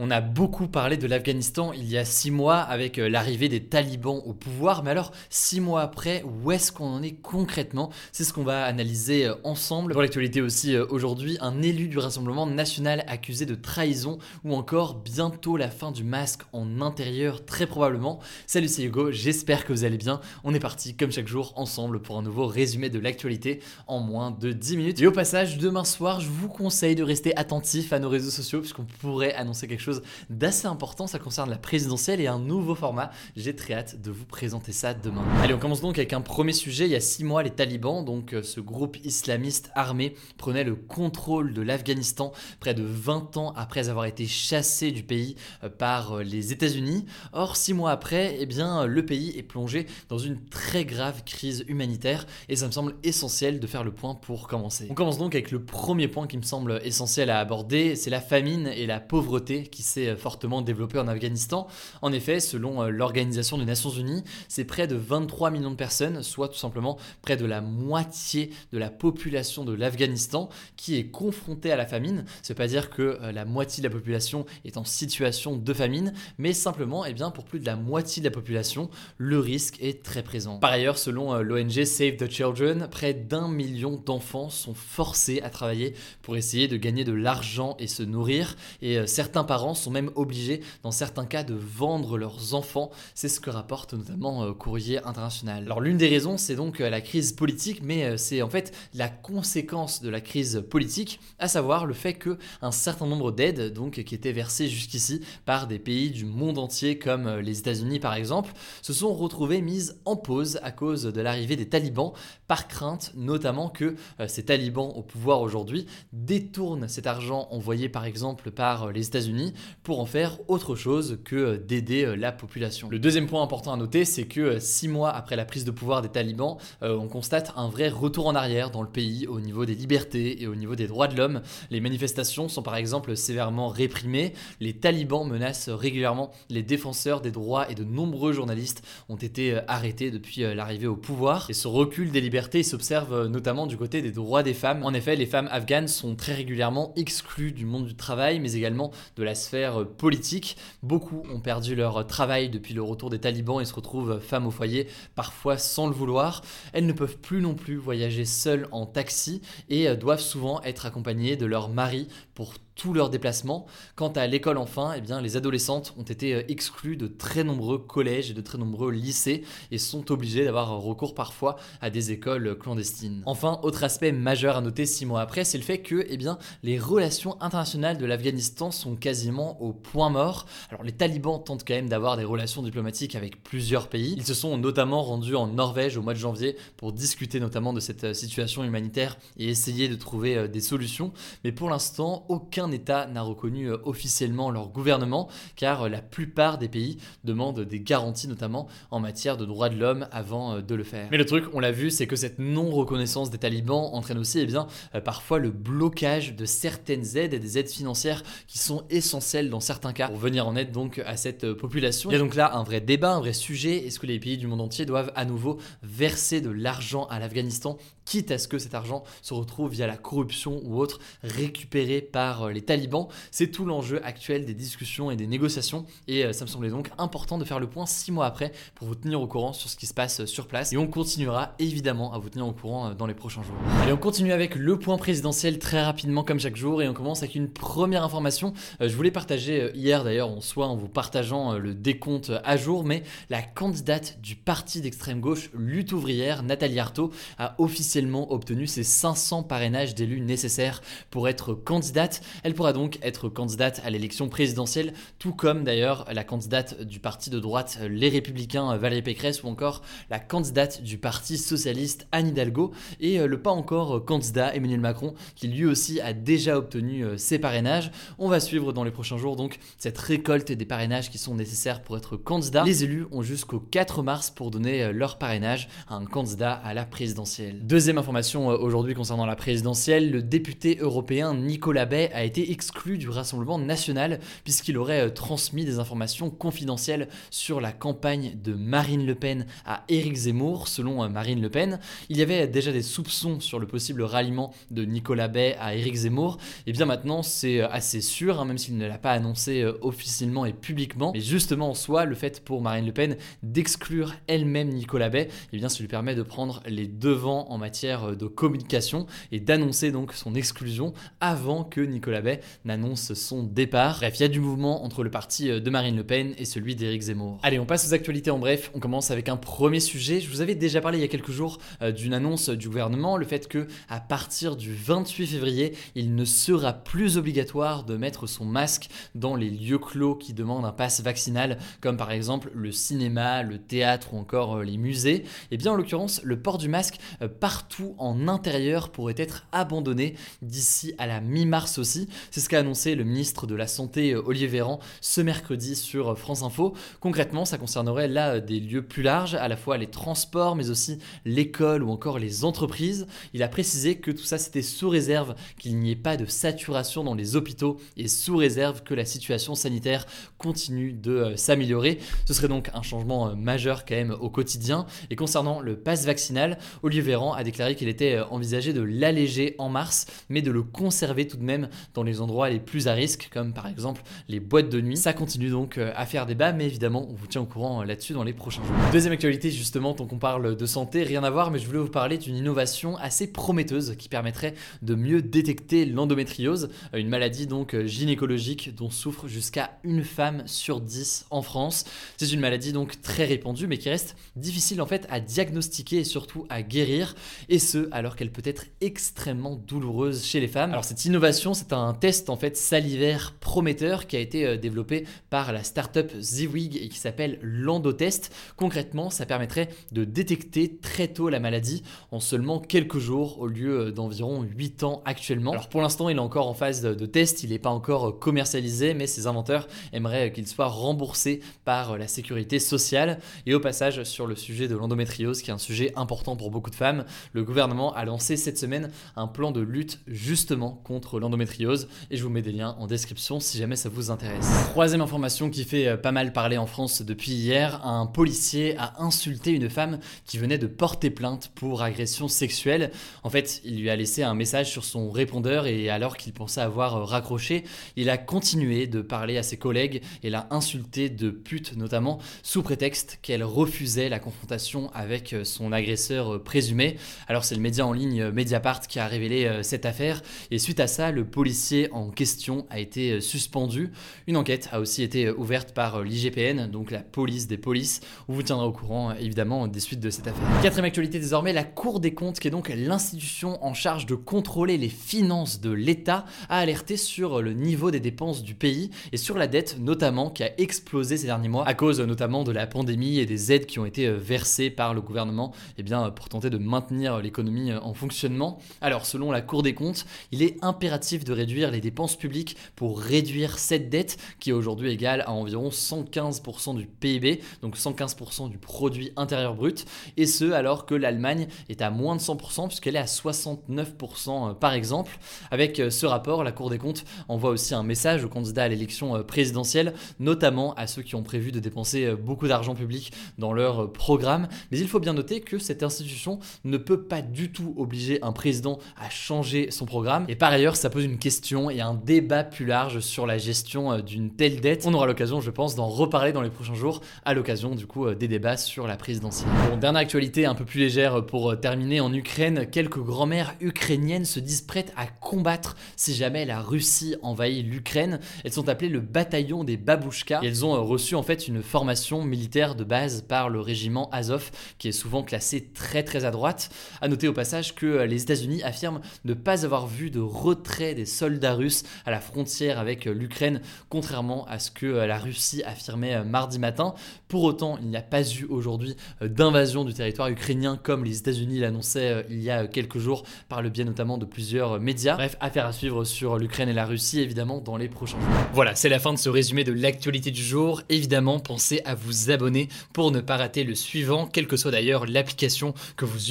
On a beaucoup parlé de l'Afghanistan il y a six mois avec euh, l'arrivée des talibans au pouvoir, mais alors six mois après, où est-ce qu'on en est concrètement? C'est ce qu'on va analyser euh, ensemble. Dans l'actualité aussi euh, aujourd'hui, un élu du Rassemblement national accusé de trahison ou encore bientôt la fin du masque en intérieur très probablement. Salut c'est Hugo, j'espère que vous allez bien. On est parti comme chaque jour ensemble pour un nouveau résumé de l'actualité en moins de 10 minutes. Et au passage, demain soir, je vous conseille de rester attentif à nos réseaux sociaux puisqu'on pourrait annoncer quelque chose d'assez important. Ça concerne la présidentielle et un nouveau format. J'ai très hâte de vous présenter ça demain. Allez, on commence donc avec un premier sujet. Il y a six mois, les talibans, donc euh, ce groupe islamiste armé, prenait le contrôle de l'Afghanistan près de 20 ans après avoir été chassé du pays euh, par euh, les États-Unis. Or, six mois après, eh bien, le pays est plongé dans une très grave crise humanitaire et ça me semble essentiel de faire le point pour commencer. On commence donc avec le premier point qui me semble essentiel à aborder, c'est la famine et la pauvreté qui s'est euh, fortement développé en Afghanistan. En effet, selon euh, l'Organisation des Nations Unies, c'est près de 23 millions de personnes, soit tout simplement près de la moitié de la population de l'Afghanistan qui est confrontée à la famine. Ce n'est pas dire que euh, la moitié de la population est en situation de famine, mais simplement, eh bien, pour plus de la moitié de la population, le risque est très présent. Par ailleurs, selon l'ONG Save the Children, près d'un million d'enfants sont forcés à travailler pour essayer de gagner de l'argent et se nourrir, et certains parents sont même obligés, dans certains cas, de vendre leurs enfants. C'est ce que rapporte notamment euh, Courrier International. Alors l'une des raisons, c'est donc euh, la crise politique, mais euh, c'est en fait la conséquence de la crise politique, à savoir le fait que un certain nombre d'aides, donc qui étaient versées jusqu'ici par des pays du monde entier, comme les États-Unis par exemple, se sont retrouvées mises en pause à cause de l'arrivée des talibans, par crainte notamment que ces talibans au pouvoir aujourd'hui détournent cet argent envoyé par exemple par les États-Unis pour en faire autre chose que euh, d'aider euh, la population. Le deuxième point important à noter, c'est que euh, six mois après la prise de pouvoir des talibans, on constate un vrai retour en arrière dans le pays au niveau des libertés et au niveau des droits de l'homme. Les manifestations sont par exemple sévèrement réprimées, les talibans menacent régulièrement les défenseurs des droits et de nombreux journalistes ont été arrêtés depuis l'arrivée au pouvoir. Et ce recul des libertés s'observe notamment du côté des droits des femmes. En effet, les femmes afghanes sont très régulièrement exclues du monde du travail, mais également de la sphère politique. Beaucoup ont perdu leur travail depuis le retour des talibans et se retrouvent femmes au foyer, parfois sans le vouloir. Elles ne peuvent plus non plus voyager seules en taxi et doivent souvent être accompagnées de leur mari pour tous leurs déplacements. Quant à l'école enfin, eh bien, les adolescentes ont été euh, exclues de très nombreux collèges et de très nombreux lycées et sont obligées d'avoir recours parfois à des écoles clandestines. Enfin, autre aspect majeur à noter six mois après, c'est le fait que eh bien, les relations internationales de l'Afghanistan sont quasiment au point mort. Alors les talibans tentent quand même d'avoir des relations diplomatiques avec plusieurs pays. Ils se sont notamment rendus en Norvège au mois de janvier pour discuter notamment de cette euh, situation humanitaire et essayer de trouver euh, des solutions. Mais pour l'instant, aucun État n'a reconnu euh, officiellement leur gouvernement, car euh, la plupart des pays demandent des garanties, notamment en matière de droits de l'homme, avant euh, de le faire. Mais le truc, on l'a vu, c'est que cette non-reconnaissance des talibans entraîne aussi eh bien, parfois le blocage de certaines aides et des aides financières qui sont essentielles dans certains cas pour venir en aide donc à cette population. Il y a donc là un vrai débat, un vrai sujet. Est-ce que les pays du monde entier doivent à nouveau verser de l'argent à l'Afghanistan quitte à ce que cet argent se retrouve via la corruption ou autre récupéré par euh, les talibans. C'est tout l'enjeu actuel des discussions et des négociations et euh, ça me semblait donc important de faire le point six mois après pour vous tenir au courant sur ce qui se passe euh, sur place et on continuera évidemment à vous tenir au courant dans les prochains jours. Et on continue avec le point présidentiel très rapidement comme chaque jour et on commence avec une première information. Je voulais partager hier d'ailleurs en soi en vous partageant le décompte à jour mais la candidate du parti d'extrême gauche Lutte ouvrière Nathalie Arthaud a officiellement officiellement obtenu ses 500 parrainages d'élus nécessaires pour être candidate. Elle pourra donc être candidate à l'élection présidentielle, tout comme d'ailleurs la candidate du parti de droite Les Républicains Valérie Pécresse ou encore la candidate du parti socialiste Anne Hidalgo et euh, le pas encore candidat Emmanuel Macron qui lui aussi a déjà obtenu euh, ses parrainages. On va suivre dans les prochains jours donc cette récolte des parrainages qui sont nécessaires pour être candidat. Les élus ont jusqu'au 4 mars pour donner euh, leur parrainage à un candidat à la présidentielle. Deuxième information aujourd'hui concernant la présidentielle, le député européen Nicolas Bay a été exclu du Rassemblement national puisqu'il aurait transmis des informations confidentielles sur la campagne de Marine Le Pen à Éric Zemmour. Selon Marine Le Pen, il y avait déjà des soupçons sur le possible ralliement de Nicolas Bay à Éric Zemmour. Et bien maintenant, c'est euh, assez sûr, hein, même s'il ne l'a pas annoncé euh, officiellement et publiquement. Mais justement en soi, le fait pour Marine Le Pen d'exclure elle-même Nicolas Bay, eh bien, ça lui permet de prendre les devants en matière euh, de communication et d'annoncer donc son exclusion avant que Nicolas Bay n'annonce son départ. Bref, il y a du mouvement entre le parti de Marine Le Pen et celui d'Éric Zemmour. Allez, on passe aux actualités en bref. On commence avec un premier sujet. Je vous avais déjà parlé il y a quelques jours d'une annonce du gouvernement, le fait que à partir du 28 février, il ne sera plus obligatoire de mettre son masque dans les lieux clos qui demandent un pass vaccinal, comme par exemple le cinéma, le théâtre ou encore euh, les musées. Et eh bien en l'occurrence, le port du masque euh, partout en intérieur pourrait être abandonné d'ici à la mi-mars aussi. C'est ce qu'a annoncé le ministre de la Santé euh, Olivier Véran ce mercredi sur France Info. Concrètement, ça concernerait là des lieux plus larges, à la fois les transports, mais aussi l'école ou encore les entreprises. Il a précisé que tout ça c'était sous réserve qu'il n'y ait pas de saturation dans les hôpitaux et sous réserve que la situation sanitaire continue de euh, s'améliorer. Ce serait donc un changement euh, majeur quand même au quotidien. Et concernant le pass vaccinal, Olivier Véran a déclaré qu'il était euh, envisagé de l'alléger en mars, mais de le conserver tout de même dans les endroits les plus à risque, comme par exemple les boîtes de nuit. Ça continue donc à faire débat, mais évidemment, on vous tient au courant là-dessus dans les prochains jours. Deuxième actualité, justement, tant qu'on parle de santé, rien à voir, mais je voulais vous parler d'une innovation assez prometteuse qui permettrait de mieux détecter l'endométriose, une maladie donc gynécologique dont souffre jusqu'à une femme sur 10 en France. C'est une maladie donc très répandue mais qui reste difficile en fait à diagnostiquer et surtout à guérir et ce alors qu'elle peut être extrêmement douloureuse chez les femmes. Alors cette innovation, c'est un test en fait salivaire prometteur qui a été euh, développé par la startup Ziwig et qui s'appelle l'endotest. Concrètement, ça permettrait de détecter très tôt la maladie en seulement quelques jours au lieu euh, d'environ 8 ans actuellement. Alors pour l'instant, il est encore en phase de test, il n'est pas encore euh, commercialisé, mais ses inventeurs aimeraient qu'il soit remboursé par la sécurité sociale. Et au passage, sur le sujet de l'endométriose, qui est un sujet important pour beaucoup de femmes, le gouvernement a lancé cette semaine un plan de lutte justement contre l'endométriose. Et je vous mets des liens en description si jamais ça vous intéresse. Troisième information qui fait pas mal parler en France depuis hier, un policier a insulté une femme qui venait de porter plainte pour agression sexuelle. En fait, il lui a laissé un message sur son répondeur et alors qu'il pensait avoir euh, raccroché, il a continué de parler à ses collègues et l'a insulté de pute notamment sous prétexte qu'elle refusait la confrontation avec euh, son agresseur euh, présumé. Alors c'est le média en ligne Mediapart qui a révélé cette affaire et suite à ça, le policier en question a été suspendu. Une enquête a aussi été ouverte par l'IGPN, donc la police des polices, où vous tiendrez au courant évidemment des suites de cette affaire. Quatrième actualité désormais, la Cour des comptes qui est donc l'institution en charge de contrôler les finances de l'État a alerté sur le niveau des dépenses du pays et sur la dette notamment qui a explosé ces derniers mois à cause notamment de la pandémie et des aides qui ont été versées par le gouvernement eh bien, pour tenter de maintenir l'économie en fonctionnement. Alors selon la Cour des comptes, il est impératif de réduire les dépenses publiques pour réduire cette dette qui est aujourd'hui égale à environ 115% du PIB, donc 115% du produit intérieur brut, et ce alors que l'Allemagne est à moins de 100% puisqu'elle est à 69% euh, par exemple. Avec euh, ce rapport, la Cour des comptes envoie aussi un message aux candidats à l'élection euh, présidentielle, notamment à ceux qui ont prévu de dépenser beaucoup d'argent public dans leur programme. Mais il faut bien noter que cette institution ne peut pas du tout obliger un président à changer son programme. Et par ailleurs, ça pose une question et un débat plus large sur la gestion d'une telle dette. On aura l'occasion, je pense, d'en reparler dans les prochains jours à l'occasion du coup des débats sur la présidentielle. Bon, dernière actualité un peu plus légère pour terminer en Ukraine, quelques grands-mères ukrainiennes se disent prêtes à combattre si jamais la Russie envahit l'Ukraine. Elles sont appelées le bataillon des babouchkas elles ont reçu en fait une formation militaire de base par le régiment Azov qui est souvent classé très très à droite. À noter au passage que les États-Unis affirment ne pas avoir vu de retrait des soldats russes à la frontière avec l'Ukraine, contrairement à ce que la Russie affirmait mardi matin. Pour autant, il n'y a pas eu aujourd'hui d'invasion du territoire ukrainien comme les États-Unis l'annonçaient il y a quelques jours par le biais notamment de plusieurs médias. Bref, affaire à suivre sur l'Ukraine et la Russie évidemment dans les prochains jours. Voilà, c'est la fin de ce résumé de l'actualité du jour. Évidemment, pensez à vous abonner pour ne pas rater le suivant, quelle que soit d'ailleurs l'application que vous